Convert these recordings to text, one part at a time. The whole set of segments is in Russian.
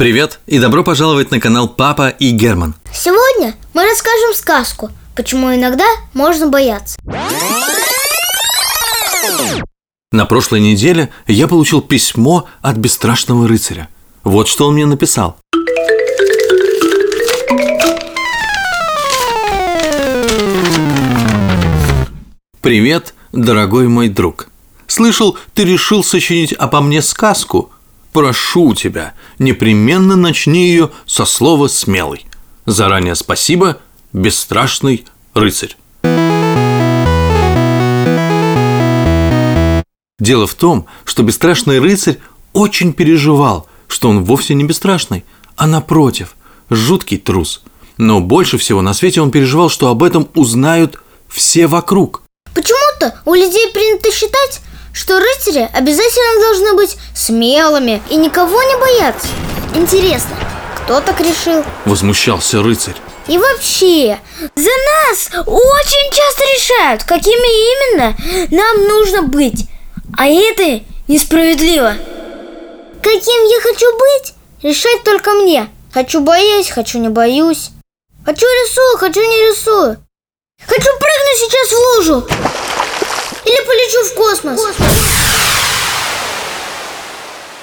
Привет и добро пожаловать на канал Папа и Герман. Сегодня мы расскажем сказку, почему иногда можно бояться. На прошлой неделе я получил письмо от бесстрашного рыцаря. Вот что он мне написал. Привет, дорогой мой друг. Слышал, ты решил сочинить обо мне сказку. Прошу тебя, непременно начни ее со слова «смелый». Заранее спасибо, бесстрашный рыцарь. Дело в том, что бесстрашный рыцарь очень переживал, что он вовсе не бесстрашный, а напротив, жуткий трус. Но больше всего на свете он переживал, что об этом узнают все вокруг. Почему-то у людей принято считать, что рыцари обязательно должны быть смелыми и никого не бояться. Интересно, кто так решил? Возмущался рыцарь. И вообще, за нас очень часто решают, какими именно нам нужно быть. А это несправедливо. Каким я хочу быть, решать только мне. Хочу боюсь, хочу не боюсь. Хочу рисую, хочу не рисую. Хочу прыгнуть сейчас в лужу. Или полечу в космос.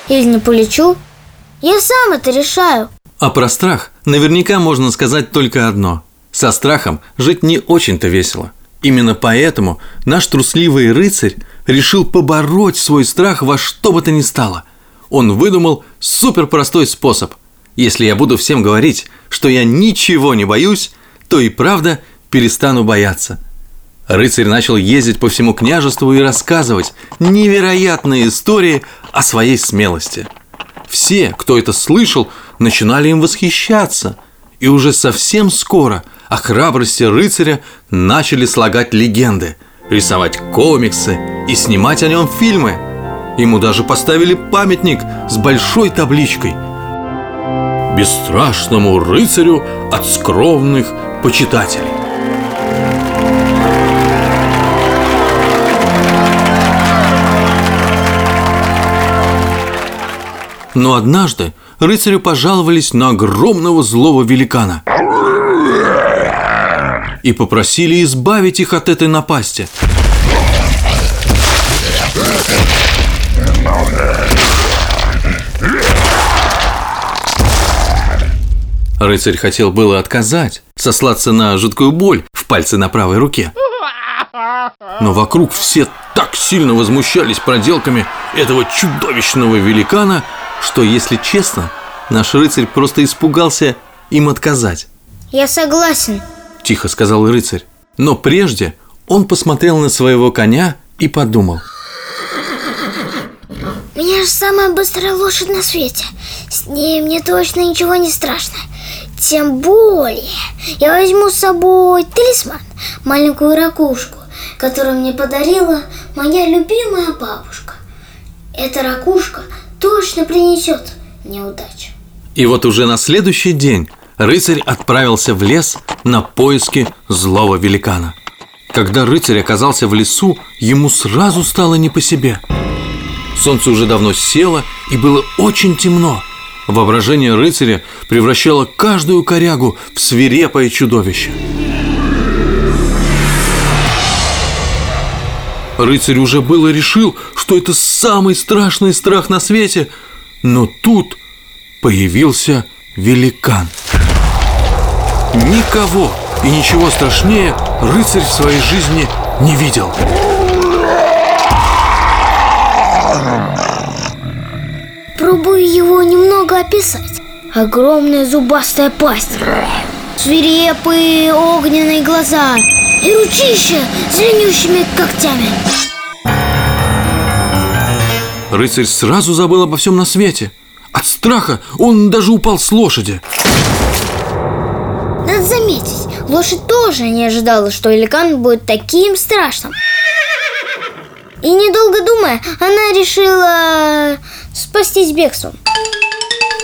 Или не полечу. Я сам это решаю. А про страх наверняка можно сказать только одно. Со страхом жить не очень-то весело. Именно поэтому наш трусливый рыцарь решил побороть свой страх во что бы то ни стало. Он выдумал суперпростой способ. Если я буду всем говорить, что я ничего не боюсь, то и правда перестану бояться. Рыцарь начал ездить по всему княжеству и рассказывать невероятные истории о своей смелости. Все, кто это слышал, начинали им восхищаться. И уже совсем скоро о храбрости рыцаря начали слагать легенды, рисовать комиксы и снимать о нем фильмы. Ему даже поставили памятник с большой табличкой «Бесстрашному рыцарю от скромных почитателей». Но однажды рыцарю пожаловались на огромного злого великана и попросили избавить их от этой напасти. Рыцарь хотел было отказать, сослаться на жуткую боль в пальце на правой руке. Но вокруг все так сильно возмущались проделками этого чудовищного великана, что, если честно, наш рыцарь просто испугался им отказать. Я согласен, Тихо сказал рыцарь. Но прежде он посмотрел на своего коня и подумал. У меня же самая быстрая лошадь на свете. С ней мне точно ничего не страшно. Тем более я возьму с собой талисман, маленькую ракушку, которую мне подарила моя любимая бабушка. Эта ракушка точно принесет мне удачу. И вот уже на следующий день рыцарь отправился в лес на поиски злого великана. Когда рыцарь оказался в лесу, ему сразу стало не по себе. Солнце уже давно село и было очень темно. Воображение рыцаря превращало каждую корягу в свирепое чудовище. Рыцарь уже было решил, что это самый страшный страх на свете, но тут появился великан. Никого и ничего страшнее рыцарь в своей жизни не видел. Пробую его немного описать. Огромная зубастая пасть, свирепые огненные глаза и ручища с длиннющими когтями. Рыцарь сразу забыл обо всем на свете. От страха он даже упал с лошади. Надо заметить, лошадь тоже не ожидала, что великан будет таким страшным. И недолго думая, она решила спастись бегством.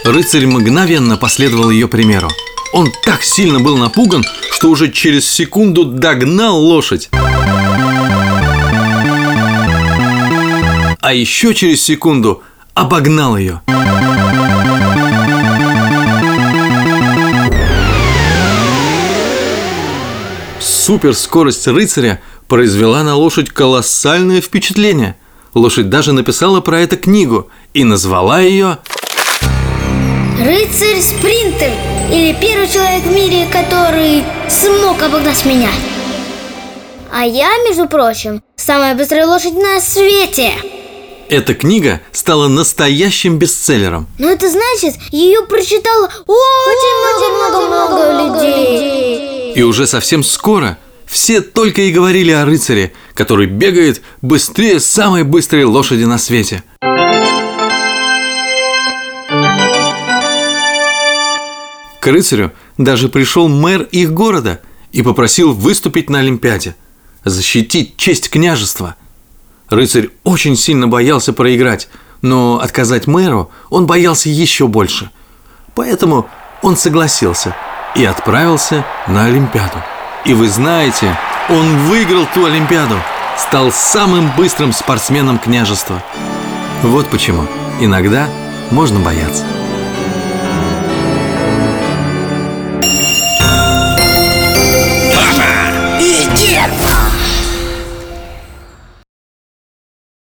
Рыцарь мгновенно последовал ее примеру. Он так сильно был напуган, что уже через секунду догнал лошадь. А еще через секунду обогнал ее. Суперскорость рыцаря произвела на лошадь колоссальное впечатление. Лошадь даже написала про это книгу и назвала ее Рыцарь-спринтер Или первый человек в мире, который смог обогнать меня. А я, между прочим, самая быстрая лошадь на свете. Эта книга стала настоящим бестселлером. Но это значит, ее прочитало очень много-много людей. И уже совсем скоро все только и говорили о рыцаре, который бегает быстрее самой быстрой лошади на свете. К рыцарю даже пришел мэр их города и попросил выступить на Олимпиаде, защитить честь княжества. Рыцарь очень сильно боялся проиграть, но отказать мэру он боялся еще больше. Поэтому он согласился и отправился на Олимпиаду. И вы знаете, он выиграл ту Олимпиаду, стал самым быстрым спортсменом княжества. Вот почему иногда можно бояться.